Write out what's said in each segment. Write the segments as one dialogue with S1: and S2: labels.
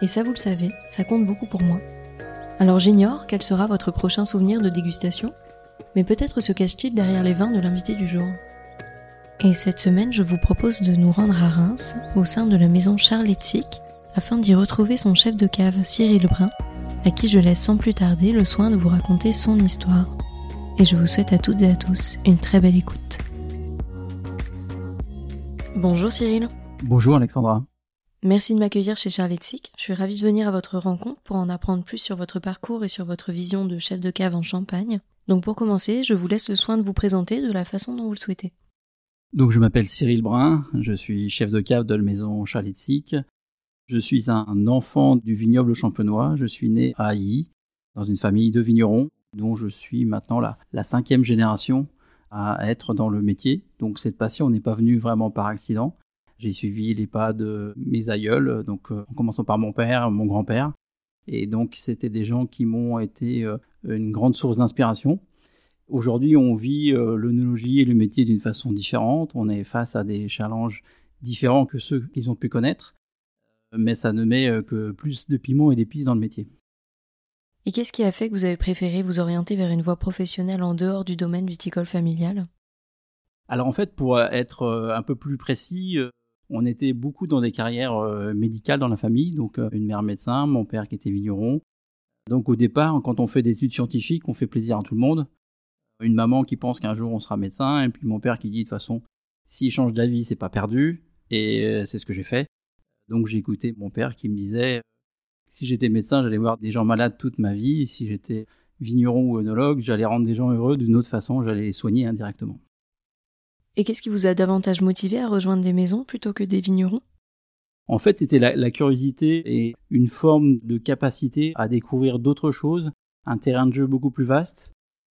S1: Et ça, vous le savez, ça compte beaucoup pour moi. Alors j'ignore quel sera votre prochain souvenir de dégustation, mais peut-être se cache-t-il derrière les vins de l'invité du jour. Et cette semaine, je vous propose de nous rendre à Reims, au sein de la maison Charles afin d'y retrouver son chef de cave, Cyril Brun, à qui je laisse sans plus tarder le soin de vous raconter son histoire. Et je vous souhaite à toutes et à tous une très belle écoute. Bonjour Cyril.
S2: Bonjour Alexandra.
S1: Merci de m'accueillir chez Charlexic. Je suis ravie de venir à votre rencontre pour en apprendre plus sur votre parcours et sur votre vision de chef de cave en Champagne. Donc pour commencer, je vous laisse le soin de vous présenter de la façon dont vous le souhaitez.
S2: Donc je m'appelle Cyril Brun, je suis chef de cave de la maison Charlexic. Je suis un enfant du vignoble champenois. Je suis né à Haï, dans une famille de vignerons, dont je suis maintenant la cinquième génération à être dans le métier. Donc cette passion n'est pas venue vraiment par accident. J'ai suivi les pas de mes aïeuls, donc euh, en commençant par mon père, mon grand-père. Et donc, c'était des gens qui m'ont été euh, une grande source d'inspiration. Aujourd'hui, on vit euh, l'œnologie et le métier d'une façon différente. On est face à des challenges différents que ceux qu'ils ont pu connaître. Mais ça ne met que plus de piment et d'épices dans le métier.
S1: Et qu'est-ce qui a fait que vous avez préféré vous orienter vers une voie professionnelle en dehors du domaine viticole familial?
S2: Alors en fait, pour être un peu plus précis, on était beaucoup dans des carrières euh, médicales dans la famille, donc euh, une mère médecin, mon père qui était vigneron. Donc au départ, quand on fait des études scientifiques, on fait plaisir à tout le monde. Une maman qui pense qu'un jour on sera médecin, et puis mon père qui dit de toute façon, s'il change d'avis, c'est pas perdu. Et euh, c'est ce que j'ai fait. Donc j'ai écouté mon père qui me disait, si j'étais médecin, j'allais voir des gens malades toute ma vie. Si j'étais vigneron ou œnologue, j'allais rendre des gens heureux d'une autre façon, j'allais les soigner indirectement.
S1: Et qu'est-ce qui vous a davantage motivé à rejoindre des maisons plutôt que des vignerons?
S2: En fait, c'était la, curiosité et une forme de capacité à découvrir d'autres choses, un terrain de jeu beaucoup plus vaste.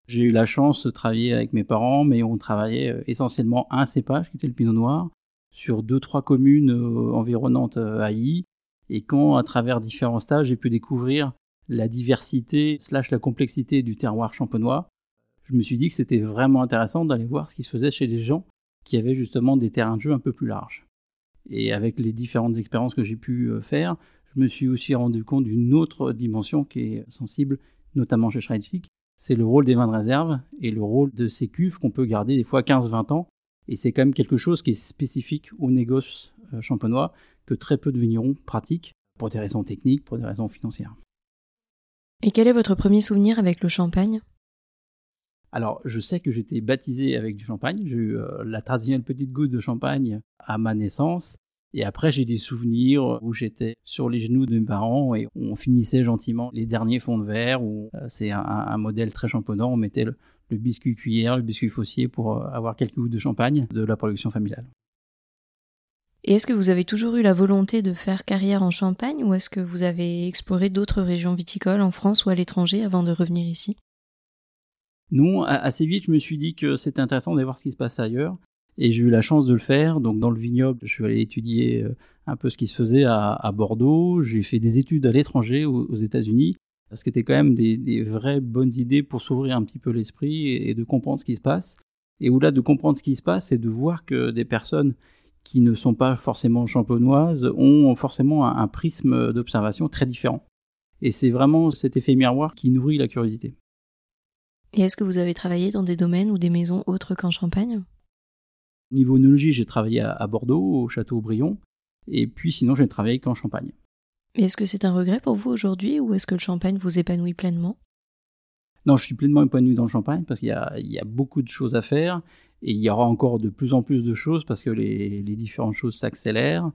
S2: J'ai eu la chance de travailler avec mes parents, mais on travaillait euh, essentiellement un cépage, qui était le pinot noir, sur deux, trois communes euh, environnantes euh, à I. Et quand, à travers différents stages, j'ai pu découvrir la diversité slash la complexité du terroir champenois, je me suis dit que c'était vraiment intéressant d'aller voir ce qui se faisait chez les gens qui avait justement des terrains de jeu un peu plus larges. Et avec les différentes expériences que j'ai pu euh, faire, je me suis aussi rendu compte d'une autre dimension qui est sensible, notamment chez Schreitzik, c'est le rôle des vins de réserve et le rôle de ces cuves qu'on peut garder des fois 15-20 ans. Et c'est quand même quelque chose qui est spécifique au négoce euh, champenois que très peu de vignerons pratiquent pour des raisons techniques, pour des raisons financières.
S1: Et quel est votre premier souvenir avec le champagne?
S2: Alors, je sais que j'étais baptisé avec du champagne. J'ai eu euh, la traditionnelle petite goutte de champagne à ma naissance. Et après, j'ai des souvenirs où j'étais sur les genoux de mes parents et on finissait gentiment les derniers fonds de verre. Où euh, c'est un, modèle très champonnant. On mettait le, biscuit cuillère, le biscuit faussier pour euh, avoir quelques gouttes de champagne de la production familiale.
S1: Et est-ce que vous avez toujours eu la volonté de faire carrière en Champagne ou est-ce que vous avez exploré d'autres régions viticoles en France ou à l'étranger avant de revenir ici?
S2: Non, assez vite, je me suis dit que c'était intéressant de voir ce qui se passe ailleurs. Et j'ai eu la chance de le faire. Donc, dans le vignoble, je suis allé étudier euh, un peu ce qui se faisait à, Bordeaux. J'ai fait des études à l'étranger, aux, États-Unis, parce que c'était quand même des, vraies bonnes idées pour s'ouvrir un petit peu l'esprit et, de comprendre ce qui se passe. Et au-delà de comprendre ce qui se passe, c'est de voir que des personnes qui ne sont pas forcément champenoises ont forcément un prisme d'observation très différent. Et c'est vraiment cet effet miroir qui nourrit la curiosité.
S1: Et est-ce que vous avez travaillé dans des domaines ou des maisons autres qu'en Champagne?
S2: Niveau œnologie, j'ai travaillé à Bordeaux, au château Aubryon, et puis sinon, j'ai travaillé qu'en Champagne.
S1: Et est-ce que c'est un regret pour vous aujourd'hui, ou est-ce que le Champagne vous épanouit pleinement?
S2: Non, je suis pleinement épanoui dans le champagne parce qu'il y a, il y a beaucoup de choses à faire et il y aura encore de plus en plus de choses parce que les, les différentes choses s'accélèrent.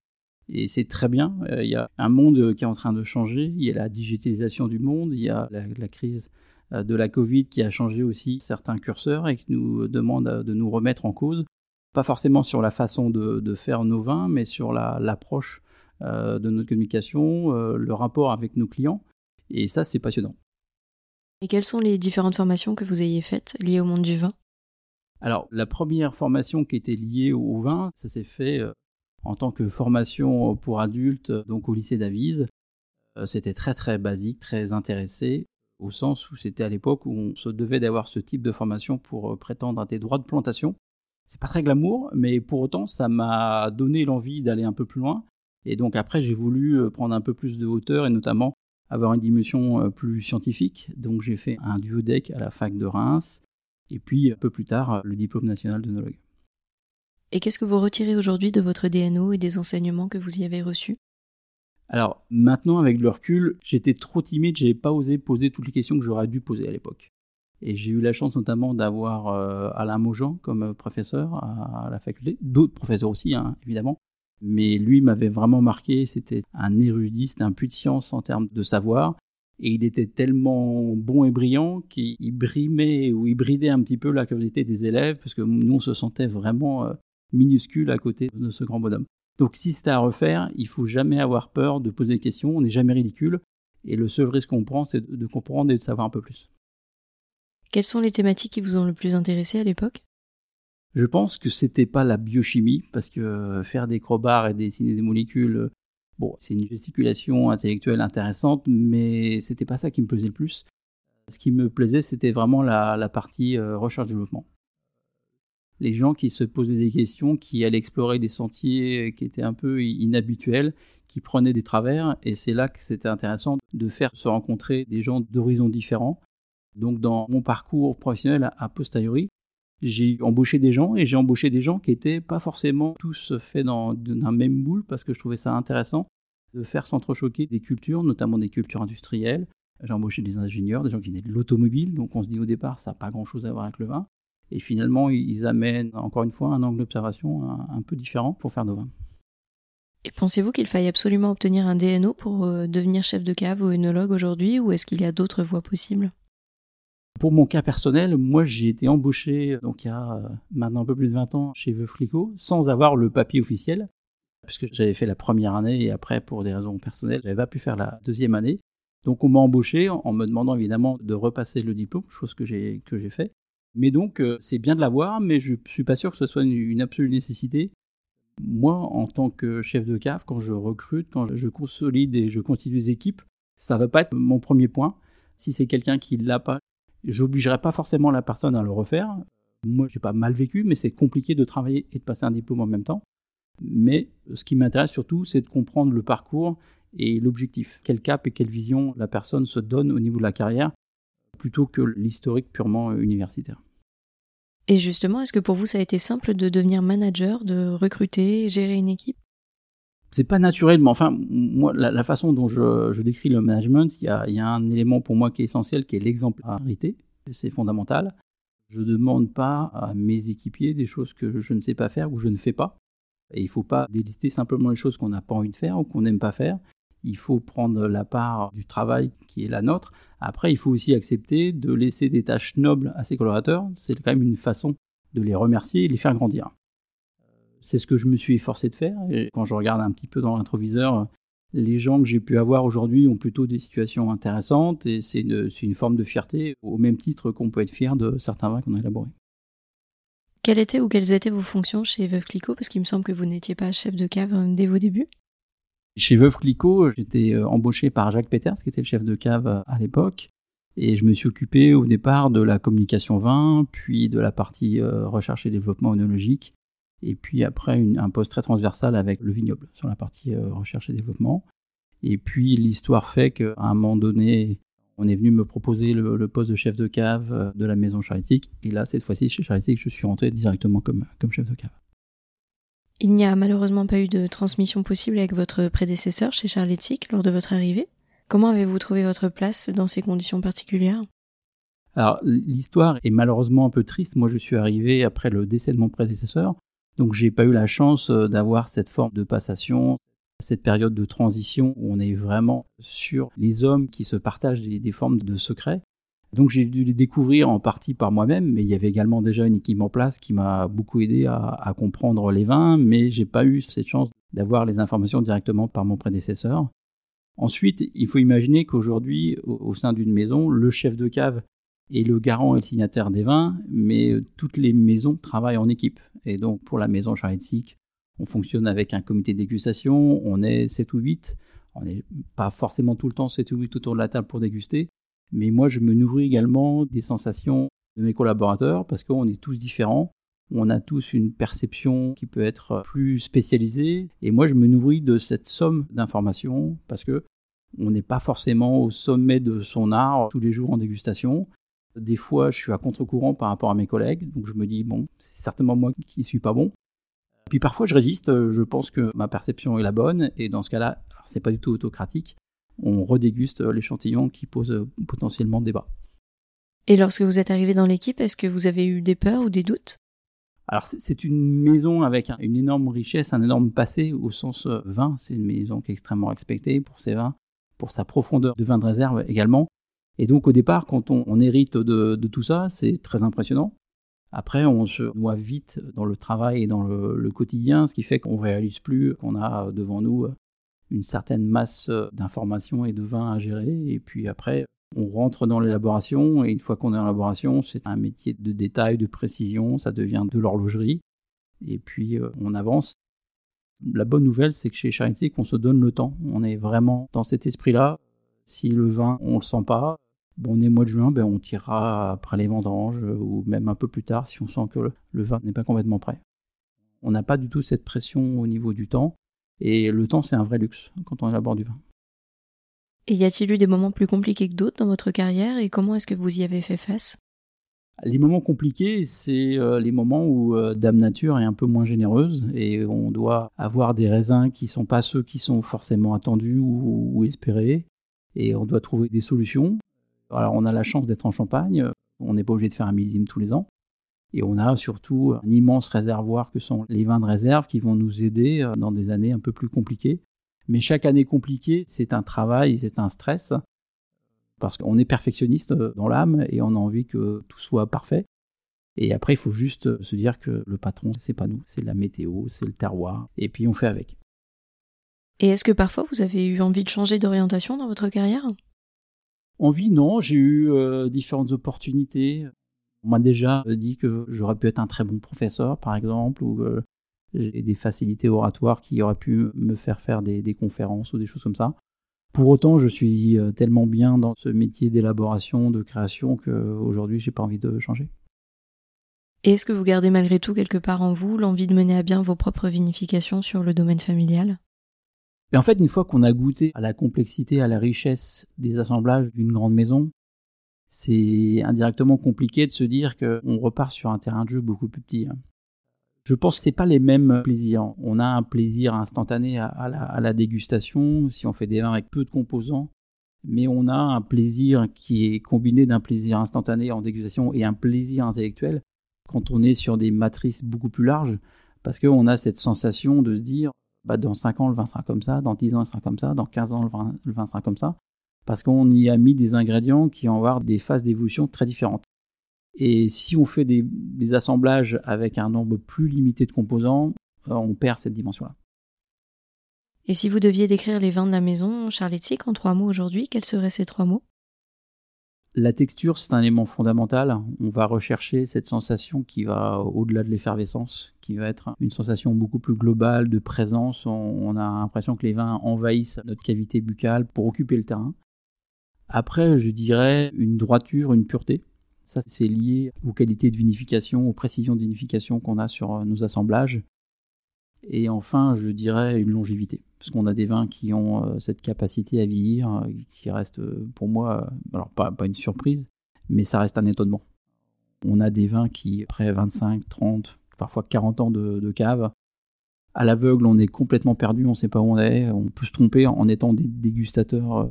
S2: Et c'est très bien. Euh, il y a un monde qui est en train de changer. Il y a la digitalisation du monde. Il y a la, la crise de la Covid qui a changé aussi certains curseurs et qui nous demande de nous remettre en cause. Pas forcément sur la façon de, de faire nos vins, mais sur l'approche euh, de notre communication, euh, le rapport avec nos clients. Et ça, c'est passionnant.
S1: Et quelles sont les différentes formations que vous ayez faites liées au monde du vin?
S2: Alors, la première formation qui était liée au vin, ça s'est fait euh, en tant que formation pour adultes, donc au lycée d'Avise. C'était très très basique, très intéressé, au sens où c'était à l'époque où on se devait d'avoir ce type de formation pour prétendre à des droits de plantation. C'est pas très glamour, mais pour autant, ça m'a donné l'envie d'aller un peu plus loin. Et donc après, j'ai voulu prendre un peu plus de hauteur et notamment avoir une dimension euh, plus scientifique. Donc j'ai fait un duodec à la fac de Reims et puis un peu plus tard le diplôme national d'œnologue.
S1: Et qu'est-ce que vous retirez aujourd'hui de votre DNO et des enseignements que vous y avez reçus?
S2: Alors maintenant avec le recul, j'étais trop timide, j'ai pas osé poser toutes les questions que j'aurais dû poser à l'époque. Et j'ai eu la chance notamment d'avoir euh, Alain Maujean comme professeur à, la faculté, d'autres professeurs aussi hein, évidemment, mais lui m'avait vraiment marqué. C'était un érudit, c'était un puits de science en termes de savoir. Et il était tellement bon et brillant qu'il brimait ou il bridait un petit peu la curiosité des élèves, parce que nous, on se sentait vraiment euh, minuscule à côté de ce grand bonhomme. Donc si c'était à refaire, il faut jamais avoir peur de poser des questions, on n'est jamais ridicule, et le seul risque qu'on prend, c'est de comprendre et de savoir un peu plus.
S1: Quelles sont les thématiques qui vous ont le plus intéressé à l'époque?
S2: Je pense que c'était pas la biochimie, parce que euh, faire des crowbars et dessiner des molécules, euh, bon, c'est une gesticulation intellectuelle intéressante, mais c'était pas ça qui me plaisait le plus. Ce qui me plaisait, c'était vraiment la, partie euh, recherche-développement. Les gens qui se posaient des questions, qui allaient explorer des sentiers qui étaient un peu inhabituels, qui prenaient des travers, et c'est là que c'était intéressant de faire se rencontrer des gens d'horizons différents. Donc dans mon parcours professionnel a posteriori, j'ai embauché des gens et j'ai embauché des gens qui n'étaient pas forcément tous faits dans, un même moule parce que je trouvais ça intéressant de faire s'entrechoquer des cultures, notamment des cultures industrielles. J'ai embauché des ingénieurs, des gens qui venaient de l'automobile, donc on se dit au départ ça n'a pas grand chose à voir avec le vin. Et finalement, ils amènent encore une fois un angle d'observation un, peu différent pour faire nos vins.
S1: Et pensez-vous qu'il faille absolument obtenir un DNO pour euh, devenir chef de cave ou œnologue aujourd'hui, ou est-ce qu'il y a d'autres voies possibles?
S2: Pour mon cas personnel, moi j'ai été embauché donc il y a euh, maintenant un peu plus de 20 ans chez Veuve Clicquot sans avoir le papier officiel puisque j'avais fait la première année et après pour des raisons personnelles, j'avais pas pu faire la deuxième année. Donc on m'a embauché en me demandant évidemment de repasser le diplôme, chose que j'ai que j'ai fait. Mais donc euh, c'est bien de l'avoir, mais je suis pas sûr que ce soit une, absolue nécessité. Moi, en tant que chef de cave, quand je recrute, quand je consolide et je constitue des équipes, ça va pas être mon premier point. Si c'est quelqu'un qui l'a pas, J'obligerai pas forcément la personne à le refaire. Moi, j'ai pas mal vécu, mais c'est compliqué de travailler et de passer un diplôme en même temps. Mais ce qui m'intéresse surtout, c'est de comprendre le parcours et l'objectif. Quel cap et quelle vision la personne se donne au niveau de la carrière, plutôt que l'historique purement universitaire.
S1: Et justement, est-ce que pour vous, ça a été simple de devenir manager, de recruter, gérer une équipe?
S2: C'est pas naturel, mais enfin, moi, la, façon dont je, décris le management, il y, a, y, a, un élément pour moi qui est essentiel, qui est l'exemplarité. C'est fondamental. Je ne demande pas à mes équipiers des choses que je ne sais pas faire ou je ne fais pas. Et il ne faut pas délister simplement les choses qu'on n'a pas envie de faire ou qu'on n'aime pas faire. Il faut prendre la part du travail qui est la nôtre. Après, il faut aussi accepter de laisser des tâches nobles à ses collaborateurs. C'est quand même une façon de les remercier et de les faire grandir. C'est ce que je me suis efforcé de faire. Et quand je regarde un petit peu dans l'introviseur, les gens que j'ai pu avoir aujourd'hui ont plutôt des situations intéressantes et c'est une, forme de fierté au même titre qu'on peut être fier de certains vins qu'on a élaborés.
S1: Quelles étaient ou quelles étaient vos fonctions chez Veuve Clicquot? Parce qu'il me semble que vous n'étiez pas chef de cave dès vos débuts.
S2: Chez Veuve Clicquot, j'étais euh, embauché par Jacques Peters, qui était le chef de cave euh, à l'époque. Et je me suis occupé au départ de la communication vin, puis de la partie recherche et développement onologique, et puis après un poste très transversal avec le vignoble sur la partie euh, recherche et développement. Et puis l'histoire fait qu'à un moment donné, on est venu me proposer le, poste de chef de cave euh, de la maison Charitique. Et là, cette fois-ci, chez Charitique, je suis rentré directement comme chef de cave.
S1: Il n'y a malheureusement pas eu de transmission possible avec votre prédécesseur chez Charletic lors de votre arrivée. Comment avez-vous trouvé votre place dans ces conditions particulières?
S2: Alors, l'histoire est malheureusement un peu triste. Moi, je suis arrivé après le décès de mon prédécesseur. Donc, j'ai pas eu la chance euh, d'avoir cette forme de passation, cette période de transition où on est vraiment sur les hommes qui se partagent des, formes de secrets. Donc j'ai dû les découvrir en partie par moi-même, mais il y avait également déjà une équipe en place qui m'a beaucoup aidé à, comprendre les vins, mais j'ai pas eu cette chance d'avoir les informations directement par mon prédécesseur. Ensuite, il faut imaginer qu'aujourd'hui, au, sein d'une maison, le chef de cave est le garant et le signataire des vins, mais toutes les maisons travaillent en équipe. Et donc pour la maison Charitique, on fonctionne avec un comité de dégustation, on est 7 ou 8, on n'est pas forcément tout le temps 7 ou 8 autour de la table pour déguster, mais moi je me nourris également des sensations de mes collaborateurs parce qu'on est tous différents, on a tous une perception qui peut être plus spécialisée, et moi je me nourris de cette somme d'informations parce que on n'est pas forcément au sommet de son art tous les jours en dégustation. Des fois, je suis à contre-courant par rapport à mes collègues, donc je me dis, bon, c'est certainement moi qui suis pas bon. Puis parfois je résiste, je pense que ma perception est la bonne, et dans ce cas-là, c'est pas du tout autocratique, on redéguste euh, l'échantillon qui pose euh, potentiellement débat.
S1: Et lorsque vous êtes arrivé dans l'équipe, est-ce que vous avez eu des peurs ou des doutes?
S2: Alors c'est une maison avec une énorme richesse, un énorme passé au sens vin. C'est une maison qui est extrêmement respectée pour ses vins, pour sa profondeur de vin de réserve également. Et donc au départ, quand on, hérite de, tout ça, c'est très impressionnant. Après, on se noie vite dans le travail et dans le, quotidien, ce qui fait qu'on ne réalise plus qu'on a devant nous une certaine masse d'informations et de vins à gérer. Et puis après, on rentre dans l'élaboration, et une fois qu'on est en élaboration, c'est un métier de détail, de précision, ça devient de l'horlogerie. Et puis euh, on avance. La bonne nouvelle, c'est que chez Charité, qu'on se donne le temps. On est vraiment dans cet esprit-là. Si le vin, on le sent pas, Bon, on est mois de juin, ben, on tirera après les vendanges euh, ou même un peu plus tard si on sent que le, vin n'est pas complètement prêt. On n'a pas du tout cette pression au niveau du temps et le temps c'est un vrai luxe quand on élabore du vin.
S1: Et y a-t-il eu des moments plus compliqués que d'autres dans votre carrière et comment est-ce que vous y avez fait face?
S2: Les moments compliqués, c'est euh, les moments où euh, Dame Nature est un peu moins généreuse et on doit avoir des raisins qui ne sont pas ceux qui sont forcément attendus ou espérés et on doit trouver des solutions. Alors on a la chance d'être en Champagne, on n'est pas obligé de faire un millésime tous les ans. Et on a surtout un immense réservoir que sont les vins de réserve qui vont nous aider euh, dans des années un peu plus compliquées. Mais chaque année compliquée, c'est un travail, c'est un stress, parce qu'on est perfectionniste euh, dans l'âme et on a envie que tout soit parfait. Et après, il faut juste se dire que le patron, c'est pas nous, c'est la météo, c'est le terroir, et puis on fait avec.
S1: Et est-ce que parfois vous avez eu envie de changer d'orientation dans votre carrière?
S2: Envie, non, j'ai eu euh, différentes opportunités. On m'a déjà dit que j'aurais pu être un très bon professeur, par exemple, ou euh, j'ai des facilités oratoires qui auraient pu me faire faire des, conférences ou des choses comme ça. Pour autant, je suis euh, tellement bien dans ce métier d'élaboration, de création, qu'aujourd'hui, j'ai pas envie de changer.
S1: Et est-ce que vous gardez malgré tout quelque part en vous l'envie de mener à bien vos propres vinifications sur le domaine familial?
S2: Et en fait, une fois qu'on a goûté à la complexité, à la richesse des assemblages d'une grande maison, c'est indirectement compliqué de se dire qu'on repart sur un terrain de jeu beaucoup plus petit. Hein. Je pense que ce pas les mêmes plaisirs. On a un plaisir instantané à, la, dégustation si on fait des vins avec peu de composants, mais on a un plaisir qui est combiné d'un plaisir instantané en dégustation et un plaisir intellectuel quand on est sur des matrices beaucoup plus larges, parce qu'on a cette sensation de se dire bah, dans 5 ans, le vin sera comme ça, dans 10 ans, il sera comme ça, dans 15 ans, le vin, sera comme ça, parce qu'on y a mis des ingrédients qui vont avoir des phases d'évolution très différentes. Et si on fait des, assemblages avec un nombre plus limité de composants, euh, on perd cette dimension-là.
S1: Et si vous deviez décrire les vins de la maison Charlettique en trois mots aujourd'hui, quels seraient ces trois mots?
S2: La texture, c'est un élément fondamental. On va rechercher cette sensation qui va au-delà de l'effervescence, qui va être une sensation beaucoup plus globale de présence. On, a l'impression que les vins envahissent notre cavité buccale pour occuper le terrain. Après, je dirais une droiture, une pureté. Ça, c'est lié aux qualités de vinification, aux précisions de vinification qu'on a sur nos assemblages. Et enfin, je dirais une longévité parce qu'on a des vins qui ont euh, cette capacité à vieillir, euh, qui reste euh, pour moi, alors pas, une surprise, mais ça reste un étonnement. On a des vins qui, après 25, 30, parfois 40 ans de, cave, à l'aveugle, on est complètement perdu, on ne sait pas où on est, on peut se tromper en étant des dégustateurs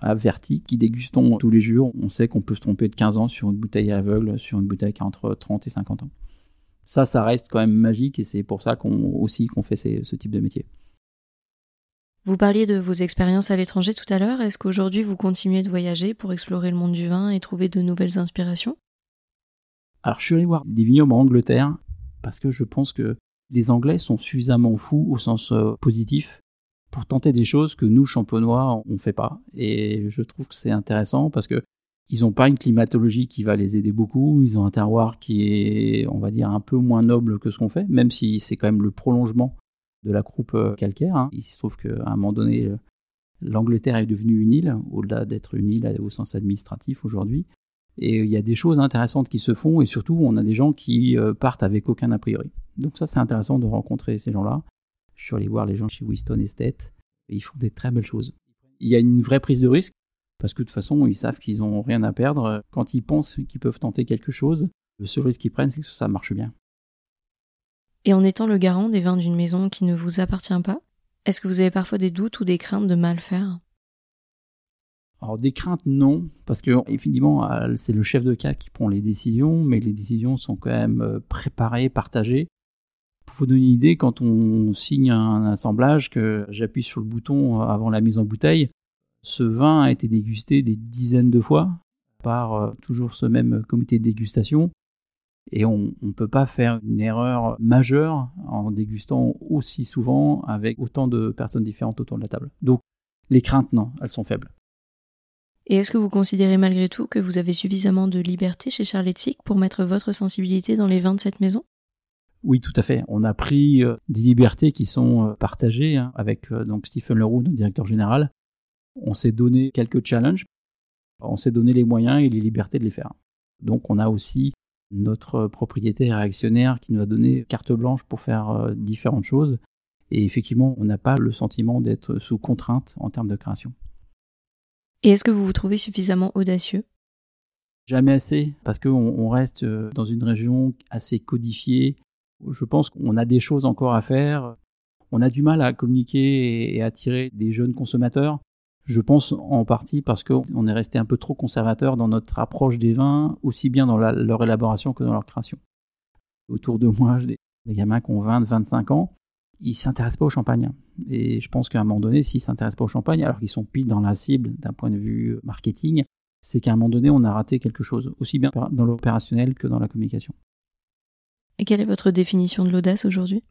S2: avertis qui dégustons tous les jours. On sait qu'on peut se tromper de 15 ans sur une bouteille aveugle, sur une bouteille qui a entre 30 et 50 ans. Ça, ça reste quand même magique et c'est pour ça qu'on aussi qu'on fait ce type de métier.
S1: Vous parliez de vos expériences à l'étranger tout à l'heure. Est-ce qu'aujourd'hui vous continuez de voyager pour explorer le monde du vin et trouver de nouvelles inspirations?
S2: Alors je suis allé voir des vignobles en Angleterre parce que je pense que les Anglais sont suffisamment fous au sens euh, positif pour tenter des choses que nous champenois on fait pas. Et je trouve que c'est intéressant parce que ils n'ont pas une climatologie qui va les aider beaucoup. Ils ont un terroir qui est, on va dire, un peu moins noble que ce qu'on fait, même si c'est quand même le prolongement de la croupe euh, calcaire. Hein. Il se trouve qu'à un moment donné, euh, l'Angleterre est devenue une île, au-delà d'être une île au sens administratif aujourd'hui. Et il y a des choses intéressantes qui se font, et surtout, on a des gens qui euh, partent avec aucun a priori. Donc ça, c'est intéressant de rencontrer ces gens-là. Je suis allé voir les gens chez Winston Estate, et ils font des très belles choses. Il y a une vraie prise de risque, parce que de toute façon, ils savent qu'ils n'ont rien à perdre. Quand ils pensent qu'ils peuvent tenter quelque chose, le seul risque qu'ils prennent, c'est que ça marche bien.
S1: Et en étant le garant des vins d'une maison qui ne vous appartient pas, est-ce que vous avez parfois des doutes ou des craintes de mal faire?
S2: Alors des craintes non, parce que évidemment c'est le chef de cas qui prend les décisions, mais les décisions sont quand même euh, préparées, partagées. Pour vous donner une idée, quand on signe un assemblage, que j'appuie sur le bouton avant la mise en bouteille, ce vin a été dégusté des dizaines de fois par euh, toujours ce même comité de dégustation. Et on ne peut pas faire une erreur majeure en dégustant aussi souvent avec autant de personnes différentes autour de la table. Donc les craintes, non, elles sont faibles.
S1: Et est-ce que vous considérez malgré tout que vous avez suffisamment de liberté chez Charletic pour mettre votre sensibilité dans les vins de cette maison?
S2: Oui, tout à fait. On a pris euh, des libertés qui sont euh, partagées hein, avec euh, donc Stephen Leroux, notre directeur général. On s'est donné quelques challenges, on s'est donné les moyens et les libertés de les faire. Donc on a aussi notre propriétaire actionnaire qui nous a donné carte blanche pour faire différentes choses. Et effectivement, on n'a pas le sentiment d'être sous contrainte en termes de création.
S1: Et est-ce que vous vous trouvez suffisamment audacieux?
S2: Jamais assez, parce qu'on reste euh, dans une région assez codifiée. Je pense qu'on a des choses encore à faire. On a du mal à communiquer et attirer des jeunes consommateurs. Je pense en partie parce qu'on est resté un peu trop conservateur dans notre approche des vins, aussi bien dans leur élaboration que dans leur création. Autour de moi, j'ai des, gamins qui ont 20, 25 ans, ils s'intéressent pas au champagne. Et je pense qu'à un moment donné, s'ils s'intéressent pas au champagne, alors qu'ils sont pile dans la cible d'un point de vue marketing, c'est qu'à un moment donné, on a raté quelque chose, aussi bien dans l'opérationnel que dans la communication.
S1: Et quelle est votre définition de l'audace aujourd'hui?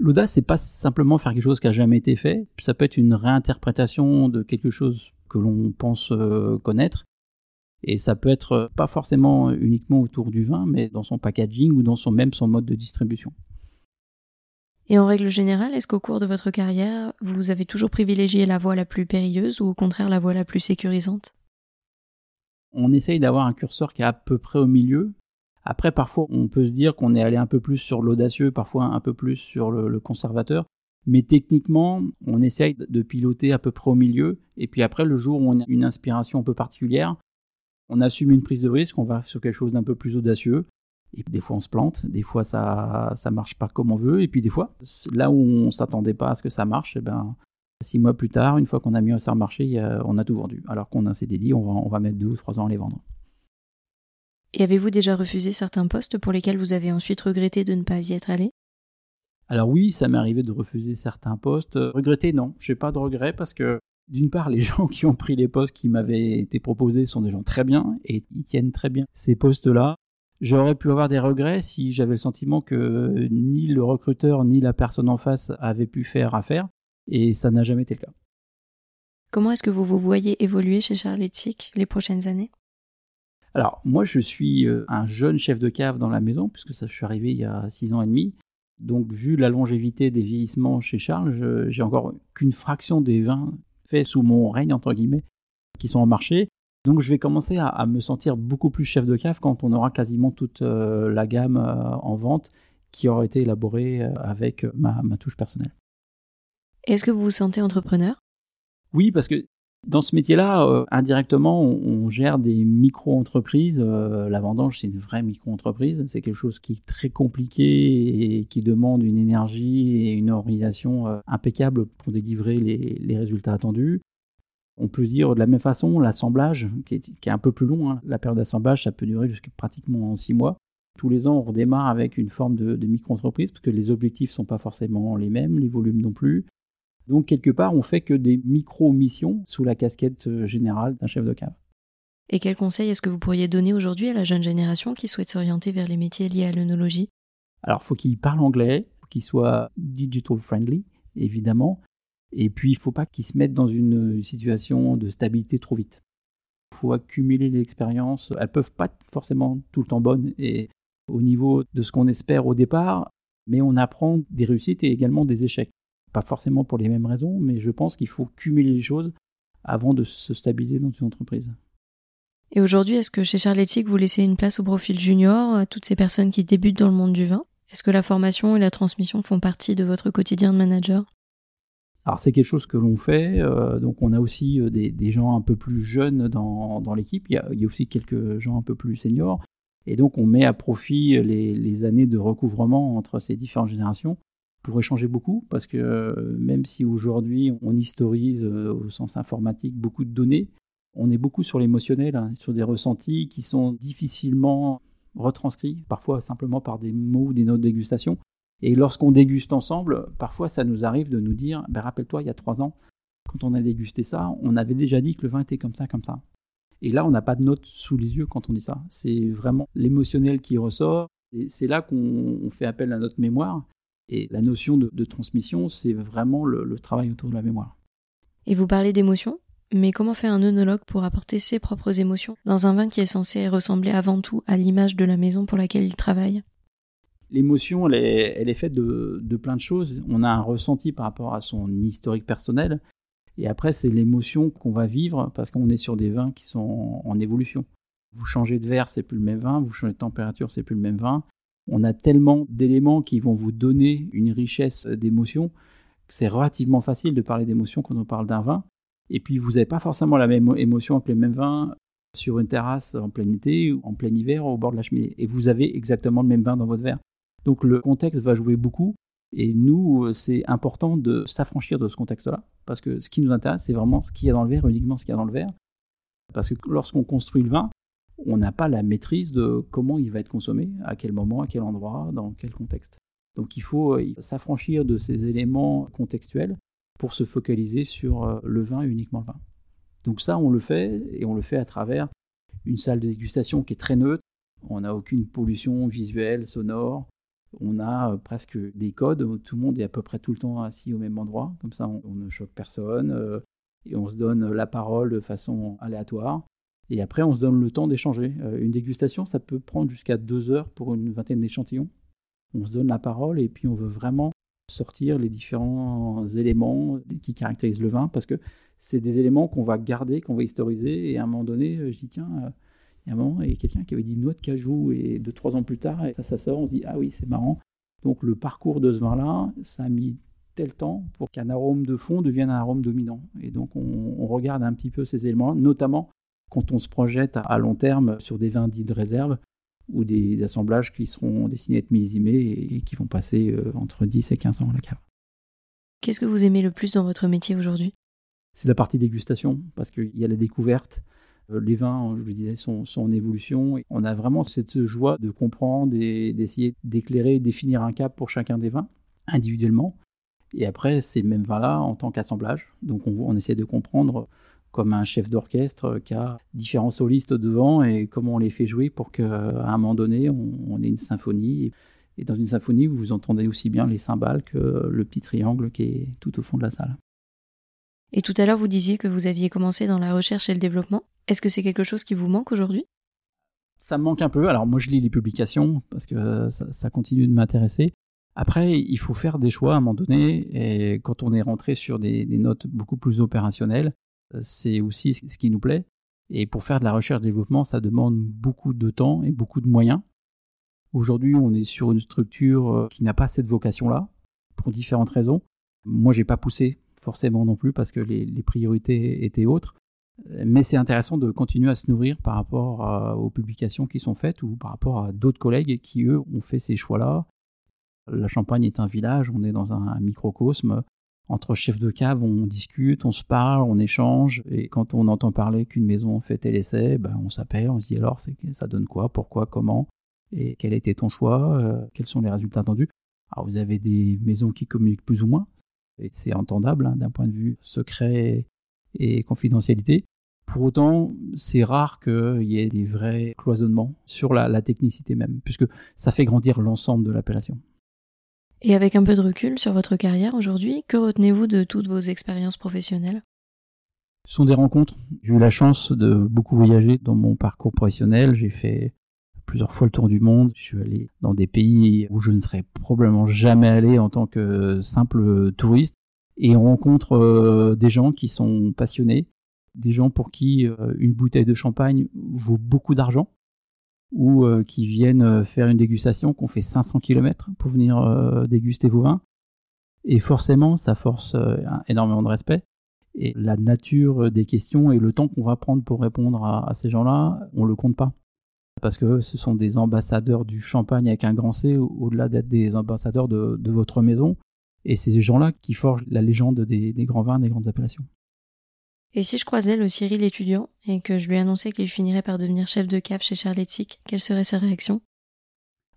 S2: L'audace, c'est pas simplement faire quelque chose qui a jamais été fait. Ça peut être une réinterprétation de quelque chose que l'on pense euh, connaître. Et ça peut être euh, pas forcément uniquement autour du vin, mais dans son packaging ou dans son même son mode de distribution.
S1: Et en règle générale, est-ce qu'au cours de votre carrière, vous avez toujours privilégié la voie la plus périlleuse ou au contraire la voie la plus sécurisante?
S2: On essaye d'avoir un curseur qui est à peu près au milieu, après, parfois, on peut se dire qu'on est allé un peu plus sur l'audacieux, parfois un peu plus sur le, conservateur. Mais techniquement, on essaye de piloter à peu près au milieu. Et puis après, le jour où on a une inspiration un peu particulière, on assume une prise de risque, on va sur quelque chose d'un peu plus audacieux. Et des fois, on se plante, des fois, ça ça marche pas comme on veut. Et puis des fois, là où on s'attendait pas à ce que ça marche, eh ben, six mois plus tard, une fois qu'on a mis ça à marcher, on a tout vendu. Alors qu'on on va, on va mettre deux ou trois ans à les vendre.
S1: Et avez-vous déjà refusé certains postes pour lesquels vous avez ensuite regretté de ne pas y être allé?
S2: Alors oui, ça m'est arrivé de refuser certains postes. Regretter, non, j'ai pas de regrets parce que d'une part, les gens qui ont pris les postes qui m'avaient été proposés sont des gens très bien et ils tiennent très bien ces postes-là. J'aurais pu avoir des regrets si j'avais le sentiment que ni le recruteur ni la personne en face avaient pu faire affaire, et ça n'a jamais été le cas.
S1: Comment est-ce que vous vous voyez évoluer chez Charlie les prochaines années?
S2: Alors, moi, je suis euh, un jeune chef de cave dans la maison, puisque ça, je suis arrivé il y a six ans et demi. Donc, vu la longévité des vieillissements chez Charles, j'ai encore qu'une fraction des vins faits sous mon règne, entre guillemets, qui sont en marché. Donc, je vais commencer à, me sentir beaucoup plus chef de cave quand on aura quasiment toute euh, la gamme euh, en vente qui aura été élaborée avec ma, ma touche personnelle.
S1: Est-ce que vous vous sentez entrepreneur?
S2: Oui, parce que dans ce métier-là, euh, indirectement, on, gère des micro-entreprises. Euh, la vendange, c'est une vraie micro-entreprise. C'est quelque chose qui est très compliqué et qui demande une énergie et une organisation euh, impeccable pour délivrer les, résultats attendus. On peut dire de la même façon, l'assemblage, qui est, un peu plus long, hein. la période d'assemblage, ça peut durer jusqu'à pratiquement six mois. Tous les ans, on redémarre avec une forme de, de micro-entreprise, parce que les objectifs ne sont pas forcément les mêmes, les volumes non plus. Donc, quelque part, on fait que des micro-missions sous la casquette euh, générale d'un chef de cave.
S1: Et quels conseils est-ce que vous pourriez donner aujourd'hui à la jeune génération qui souhaite s'orienter vers les métiers liés à l'œnologie?
S2: Alors, il faut qu'ils parlent anglais, qu'ils soient digital friendly, évidemment. Et puis, il ne faut pas qu'ils se mettent dans une situation de stabilité trop vite. Il faut accumuler l'expérience. Elles peuvent pas être forcément tout le temps bonnes et au niveau de ce qu'on espère au départ, mais on apprend des réussites et également des échecs. Pas forcément pour les mêmes raisons, mais je pense qu'il faut cumuler les choses avant de se stabiliser dans une entreprise.
S1: Et aujourd'hui, est-ce que chez Charletic, vous laissez une place au profil junior, à toutes ces personnes qui débutent dans le monde du vin? Est-ce que la formation et la transmission font partie de votre quotidien de manager?
S2: Alors c'est quelque chose que l'on fait, euh, donc on a aussi euh, des, gens un peu plus jeunes dans, l'équipe, il, y a aussi quelques gens un peu plus seniors, et donc on met à profit les, années de recouvrement entre ces différentes générations pour échanger beaucoup, parce que euh, même si aujourd'hui on historise au sens informatique beaucoup de données, on est beaucoup sur l'émotionnel, hein, sur des ressentis qui sont difficilement retranscrits, parfois simplement par des mots ou des notes de dégustation. Et lorsqu'on déguste ensemble, parfois ça nous arrive de nous dire, ben, rappelle-toi, il y a trois ans, quand on a dégusté ça, on avait déjà dit que le vin était comme ça, comme ça. Et là, on n'a pas de notes sous les yeux quand on dit ça. C'est vraiment l'émotionnel qui ressort. Et c'est là qu'on fait appel à notre mémoire. Et la notion de, transmission, c'est vraiment le travail autour de la mémoire.
S1: Et vous parlez d'émotion mais comment fait un œnologue pour apporter ses propres émotions dans un vin qui est censé ressembler avant tout à l'image de la maison pour laquelle il travaille?
S2: L'émotion, elle est, faite de, plein de choses. On a un ressenti par rapport à son historique personnel. Et après, c'est l'émotion qu'on va vivre parce qu'on est sur des vins qui sont en, évolution. Vous changez de verre, c'est plus le même vin. Vous changez de température, c'est plus le même vin. On a tellement d'éléments qui vont vous donner une richesse d'émotions que c'est relativement facile de parler d'émotions quand on parle d'un vin. Et puis, vous n'avez pas forcément la même émotion avec les mêmes vins sur une terrasse en plein été ou en plein hiver au bord de la cheminée. Et vous avez exactement le même vin dans votre verre. Donc, le contexte va jouer beaucoup. Et nous, c'est important de s'affranchir de ce contexte-là. Parce que ce qui nous intéresse, c'est vraiment ce qu'il y a dans le verre, uniquement ce qu'il y a dans le verre. Parce que lorsqu'on construit le vin, on n'a pas la maîtrise de comment il va être consommé, à quel moment, à quel endroit, dans quel contexte. Donc il faut euh, s'affranchir de ces éléments contextuels pour se focaliser sur euh, le vin et uniquement le vin. Donc ça, on le fait, et on le fait à travers une salle de dégustation qui est très neutre. On n'a aucune pollution visuelle, sonore. On a euh, presque des codes. Tout le monde est à peu près tout le temps assis au même endroit. Comme ça, on, ne choque personne. Et on se donne la parole de façon aléatoire. Et après, on se donne le temps d'échanger. Une dégustation, ça peut prendre jusqu'à deux heures pour une vingtaine d'échantillons. On se donne la parole et puis on veut vraiment sortir les différents éléments qui caractérisent le vin, parce que c'est des éléments qu'on va garder, qu'on va historiser, et à un moment donné, euh, je dis, tiens, euh, il y a un moment, il y a quelqu'un qui avait dit noix de cajou, et deux, trois ans plus tard, ça, sort, on se dit, ah oui, c'est marrant. Donc le parcours de ce vin-là, ça a mis tel temps pour qu'un arôme de fond devienne un arôme dominant. Et donc on, regarde un petit peu ces éléments, notamment quand on se projette à long terme sur des vins dits de réserve, ou des assemblages qui seront destinés à être millésimés et, qui vont passer euh, entre 10 et 15 ans à la cave.
S1: Qu'est-ce que vous aimez le plus dans votre métier aujourd'hui?
S2: C'est la partie dégustation, parce qu'il y a la découverte. Euh, les vins, je le disais, sont, en évolution. on a vraiment cette joie de comprendre et d'essayer d'éclairer, définir un cap pour chacun des vins, individuellement. Et après, ces mêmes vins-là en tant qu'assemblage. Donc on, on essaie de comprendre comme un chef d'orchestre qui a différents solistes devant et comment on les fait jouer pour qu'à un moment donné, on, ait une symphonie. Et dans une symphonie, vous entendez aussi bien les cymbales que le petit triangle qui est tout au fond de la salle.
S1: Et tout à l'heure, vous disiez que vous aviez commencé dans la recherche et le développement. Est-ce que c'est quelque chose qui vous manque aujourd'hui?
S2: Ça me manque un peu. Alors moi, je lis les publications parce que ça, continue de m'intéresser. Après, il faut faire des choix à un moment donné. Et quand on est rentré sur des notes beaucoup plus opérationnelles, c'est aussi ce qui nous plaît. Et pour faire de la recherche-développement, ça demande beaucoup de temps et beaucoup de moyens. Aujourd'hui, on est sur une structure euh, qui n'a pas cette vocation-là, pour différentes raisons. Moi, j'ai pas poussé forcément non plus parce que les, priorités étaient autres. Mais c'est intéressant de continuer à se nourrir par rapport aux publications qui sont faites ou par rapport à d'autres collègues qui, eux, ont fait ces choix-là. La Champagne est un village, on est dans un microcosme entre chefs de cave, on discute, on se parle, on échange, et quand on entend parler qu'une maison fait tel essai, ben on s'appelle, on se dit alors ça donne quoi, pourquoi, comment, et quel était ton choix, euh, quels sont les résultats attendus? Alors vous avez des maisons qui communiquent plus ou moins, et c'est entendable hein, d'un point de vue secret et confidentialité. Pour autant, c'est rare qu'il y ait des vrais cloisonnements sur la technicité même, puisque ça fait grandir l'ensemble de l'appellation.
S1: Et avec un peu de recul sur votre carrière aujourd'hui, que retenez-vous de toutes vos expériences professionnelles?
S2: Ce sont des rencontres. J'ai eu la chance de beaucoup voyager dans mon parcours professionnel. J'ai fait plusieurs fois le tour du monde. Je suis allé dans des pays où je ne serais probablement jamais allé en tant que simple touriste. Et on rencontre euh, des gens qui sont passionnés, des gens pour qui euh, une bouteille de champagne vaut beaucoup d'argent ou euh, qui viennent euh, faire une dégustation, qu'on fait 500 km pour venir euh, déguster vos vins. Et forcément, ça force énormément de respect. Et la nature des questions et le temps qu'on va prendre pour répondre à, ces gens-là, on le compte pas. Parce que ce sont des ambassadeurs du champagne avec un grand C, au-delà d'être des ambassadeurs de, votre maison. Et c'est ces gens-là qui forgent la légende des grands vins, des grandes appellations.
S1: Et si je croisais le Cyril étudiant et que je lui annonçais qu'il finirait par devenir chef de cave chez Charletic, quelle serait sa réaction?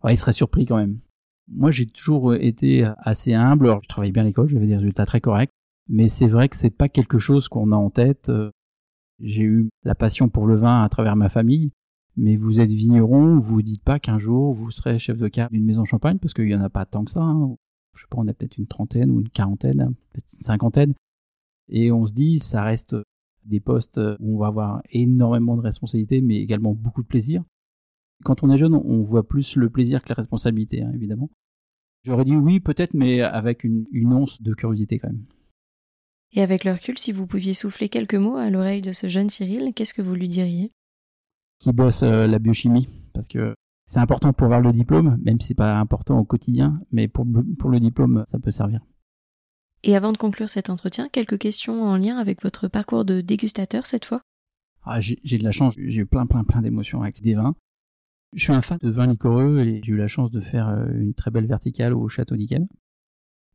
S2: Il serait surpris quand même. Moi, j'ai toujours été assez humble. Alors, je travaille bien à l'école, j'avais des résultats très corrects, mais c'est vrai que c'est pas quelque chose qu'on a en tête. J'ai eu la passion pour le vin à travers ma famille, mais vous êtes vigneron, vous dites pas qu'un jour vous serez chef de cave d'une maison champagne, parce qu'il y en a pas tant que ça. Hein. Je sais pas, on a peut-être une trentaine ou une quarantaine, peut-être une cinquantaine. Et on se dit, ça reste des postes où on va avoir énormément de responsabilités, mais également beaucoup de plaisir. Quand on est jeune, on voit plus le plaisir que la responsabilité, hein, évidemment. J'aurais dit oui, peut-être, mais avec une, once de curiosité quand même.
S1: Et avec le recul, si vous pouviez souffler quelques mots à l'oreille de ce jeune Cyril, qu'est-ce que vous lui diriez?
S2: Qui bosse euh, la biochimie, parce que c'est important pour avoir le diplôme, même si c'est pas important au quotidien, mais pour le diplôme, ça peut servir.
S1: Et avant de conclure cet entretien, quelques questions en lien avec votre parcours de dégustateur cette fois?
S2: Ah, J'ai de la chance, j'ai eu plein plein plein d'émotions avec des vins. Je suis un fan de vins liquoreux et j'ai eu la chance de faire euh, une très belle verticale au château d'Yquem.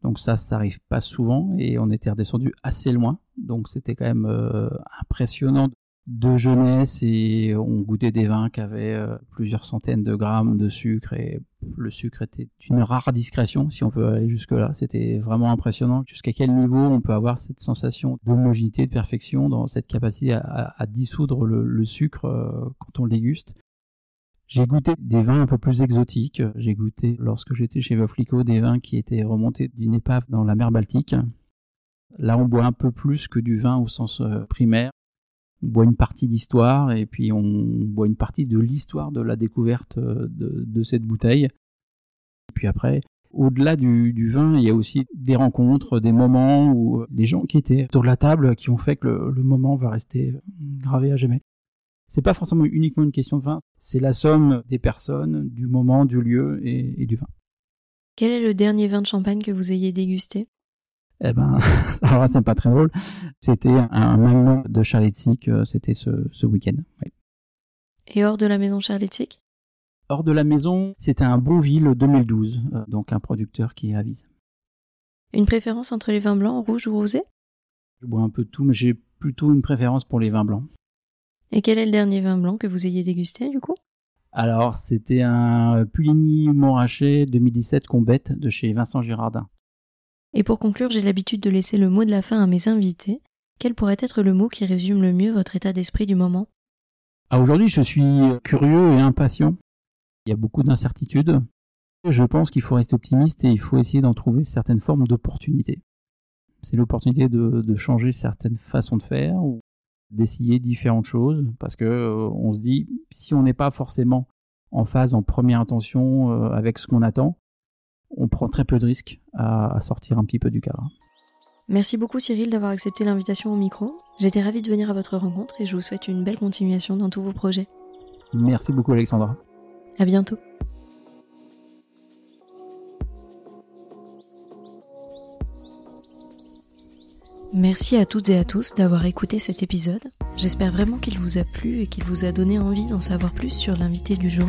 S2: Donc ça, ça arrive pas souvent et on était redescendu assez loin. Donc c'était quand même euh, impressionnant de jeunesse et on goûtait des vins qui avaient euh, plusieurs centaines de grammes de sucre et le sucre était d'une rare discrétion si on peut aller jusque là c'était vraiment impressionnant. Jusqu'à quel niveau on peut avoir cette sensation d'homogénéité de perfection dans cette capacité à, dissoudre le, sucre euh, quand on le déguste? J'ai goûté des vins un peu plus exotiques. J'ai goûté lorsque j'étais chez Voflico des vins qui étaient remontés d'une épave dans la mer Baltique. Là, on boit un peu plus que du vin au sens euh, primaire boit une partie d'histoire et puis on boit une partie de l'histoire de la découverte euh, de, cette bouteille. Et puis après, au-delà du, vin, il y a aussi des rencontres, des moments où les gens qui étaient autour de la table qui ont fait que le, moment va rester gravé à jamais. C'est pas forcément uniquement une question de vin, c'est la somme des personnes, du moment, du lieu et du vin.
S1: Quel est le dernier vin de champagne que vous ayez dégusté?
S2: Eh ben, alors c'est pas très drôle. C'était un magnum de Charletic, euh, c'était ce, ce week-end.
S1: Et hors de la maison Charletic
S2: Hors de la maison, c'était un Bonville 2012, euh, donc un producteur qui avise.
S1: Une préférence entre les vins blancs, rouges ou rosés?
S2: Je bois un peu de tout, mais j'ai plutôt une préférence pour les vins blancs.
S1: Et quel est le dernier vin blanc que vous ayez dégusté du coup?
S2: Alors, c'était un Puligny Montrachet 2017 Combette de chez Vincent Girardin.
S1: Et pour conclure, j'ai l'habitude de laisser le mot de la fin à mes invités. Quel pourrait être le mot qui résume le mieux votre état d'esprit du moment?
S2: Ah, Aujourd'hui, je suis curieux et impatient. Il y a beaucoup d'incertitudes. Je pense qu'il faut rester optimiste et il faut essayer d'en trouver certaines formes d'opportunités. C'est l'opportunité de, changer certaines façons de faire ou d'essayer différentes choses parce que euh, on se dit si on n'est pas forcément en phase en première intention euh, avec ce qu'on attend, on prend très peu de risques à, sortir un petit peu du cadre.
S1: Merci beaucoup Cyril d'avoir accepté l'invitation au micro. J'étais ravie de venir à votre rencontre et je vous souhaite une belle continuation dans tous vos projets.
S2: Merci beaucoup Alexandra.
S1: À bientôt. Merci à toutes et à tous d'avoir écouté cet épisode. J'espère vraiment qu'il vous a plu et qu'il vous a donné envie d'en savoir plus sur l'invité du jour.